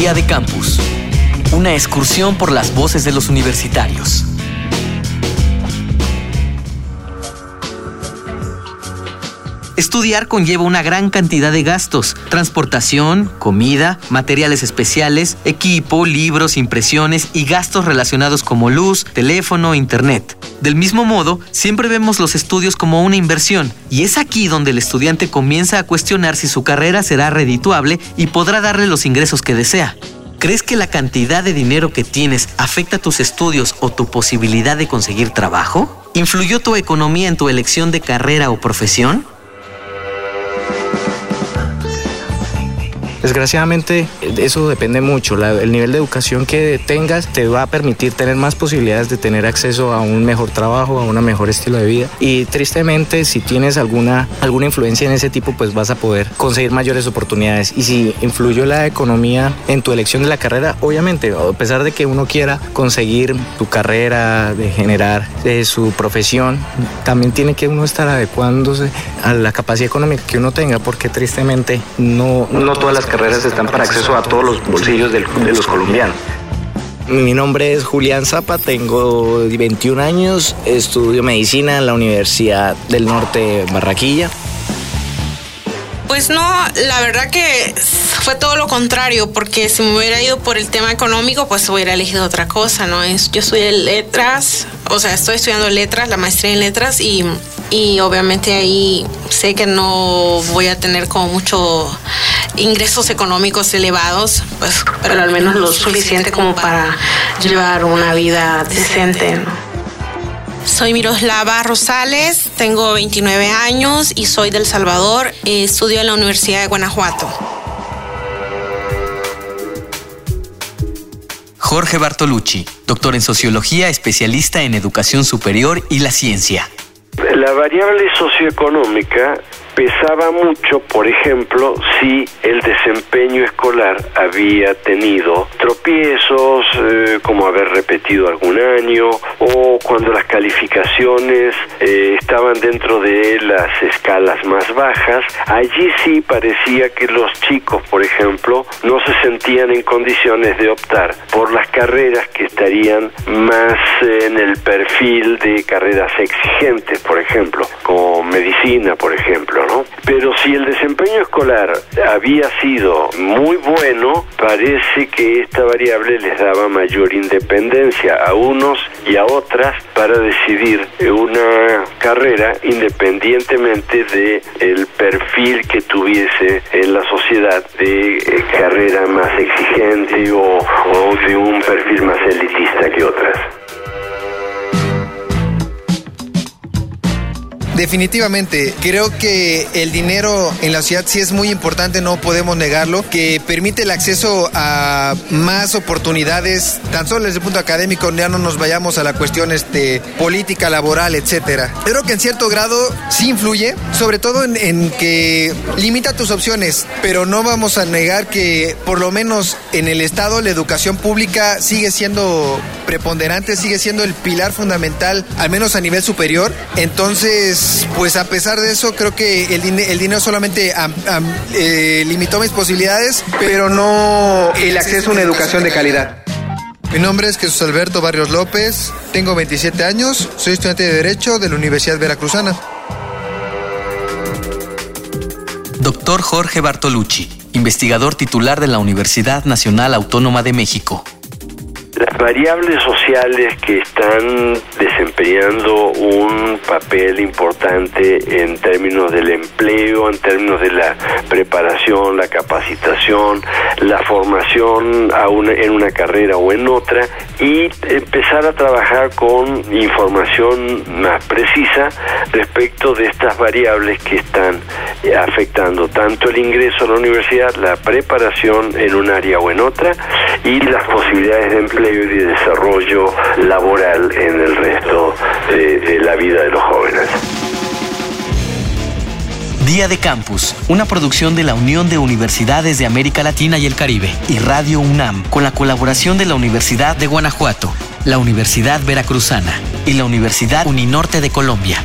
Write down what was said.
Día de Campus. Una excursión por las voces de los universitarios. Estudiar conlleva una gran cantidad de gastos, transportación, comida, materiales especiales, equipo, libros, impresiones y gastos relacionados como luz, teléfono, internet. Del mismo modo, siempre vemos los estudios como una inversión, y es aquí donde el estudiante comienza a cuestionar si su carrera será redituable y podrá darle los ingresos que desea. ¿Crees que la cantidad de dinero que tienes afecta tus estudios o tu posibilidad de conseguir trabajo? ¿Influyó tu economía en tu elección de carrera o profesión? Desgraciadamente eso depende mucho. el nivel de educación que tengas te va a permitir tener más posibilidades de tener acceso a un mejor trabajo, a un mejor estilo de vida. Y tristemente si tienes alguna, alguna influencia en ese tipo pues vas a poder conseguir mayores oportunidades. Y si influyó la economía en tu elección de la carrera, obviamente, a pesar de que uno quiera conseguir tu carrera, de generar de su profesión, también tiene que uno estar adecuándose a la capacidad económica que uno tenga porque tristemente no, no todas las carreras están para acceso a todos los bolsillos de los colombianos. Mi nombre es Julián Zapa, tengo 21 años, estudio medicina en la Universidad del Norte Barraquilla. Pues no, la verdad que fue todo lo contrario, porque si me hubiera ido por el tema económico, pues hubiera elegido otra cosa, ¿no? Yo estudié letras, o sea, estoy estudiando letras, la maestría en letras, y, y obviamente ahí sé que no voy a tener como mucho ingresos económicos elevados, pues, pero al menos lo suficiente como para llevar una vida decente. Soy Miroslava Rosales, tengo 29 años y soy del Salvador. Estudio en la Universidad de Guanajuato. Jorge Bartolucci, doctor en sociología, especialista en educación superior y la ciencia. La variable socioeconómica pesaba mucho, por ejemplo, si el desempeño escolar había tenido tropiezos, eh, como haber repetido algún año, o cuando las calificaciones eh, estaban dentro de las escalas más bajas, allí sí parecía que los chicos, por ejemplo, no se sentían en condiciones de optar por las carreras que estarían más en el perfil de carreras exigentes, por ejemplo, como medicina, por ejemplo, ¿no? Pero si el desempeño escolar había sido muy bueno, parece que esta variable les daba mayor independencia a unos y a otras para decidir una carrera independientemente de el perfil que tuviese en la sociedad de eh, carrera más exigente o, o de un perfil más elitista que otras. Definitivamente, creo que el dinero en la ciudad sí es muy importante, no podemos negarlo, que permite el acceso a más oportunidades, tan solo desde el punto académico, ya no nos vayamos a la cuestión este, política, laboral, etcétera. Creo que en cierto grado sí influye, sobre todo en, en que limita tus opciones, pero no vamos a negar que por lo menos en el Estado la educación pública sigue siendo preponderante, sigue siendo el pilar fundamental, al menos a nivel superior. Entonces, pues a pesar de eso, creo que el, dinero solamente eh, limitó mis posibilidades, pero no el acceso a una educación de calidad. Mi nombre es Jesús Alberto Barrios López, tengo 27 años, soy estudiante de Derecho de la Universidad Veracruzana. Doctor Jorge Bartolucci, investigador titular de la Universidad Nacional Autónoma de México. Las variables sociales que están desempeñando un papel importante en términos del empleo, en términos de la preparación, la capacitación, la formación en una carrera o en otra y empezar a trabajar con información más precisa respecto de estas variables que están afectando tanto el ingreso a la universidad, la preparación en un área o en otra y las posibilidades de empleo y de desarrollo laboral en el resto de, la vida de los jóvenes. Día de Campus, una producción de la Unión de Universidades de América Latina y el Caribe y Radio UNAM, con la colaboración de la Universidad de Guanajuato, la Universidad Veracruzana y la Universidad Uninorte de Colombia.